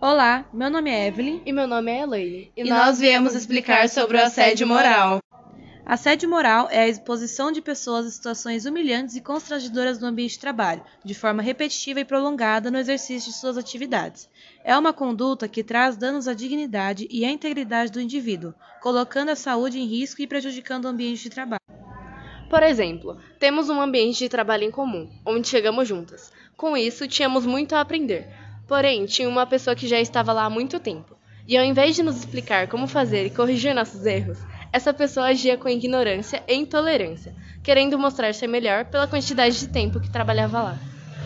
Olá, meu nome é Evelyn. E meu nome é Elaine. E, nós viemos explicar sobre o assédio moral. Assédio moral é a exposição de pessoas a situações humilhantes e constrangedoras no ambiente de trabalho, de forma repetitiva e prolongada no exercício de suas atividades. É uma conduta que traz danos à dignidade e à integridade do indivíduo, colocando a saúde em risco e prejudicando o ambiente de trabalho. Por exemplo, temos um ambiente de trabalho em comum, onde chegamos juntas. Com isso, tínhamos muito a aprender. Porém, tinha uma pessoa que já estava lá há muito tempo. E ao invés de nos explicar como fazer e corrigir nossos erros, essa pessoa agia com ignorância e intolerância, querendo mostrar ser melhor pela quantidade de tempo que trabalhava lá.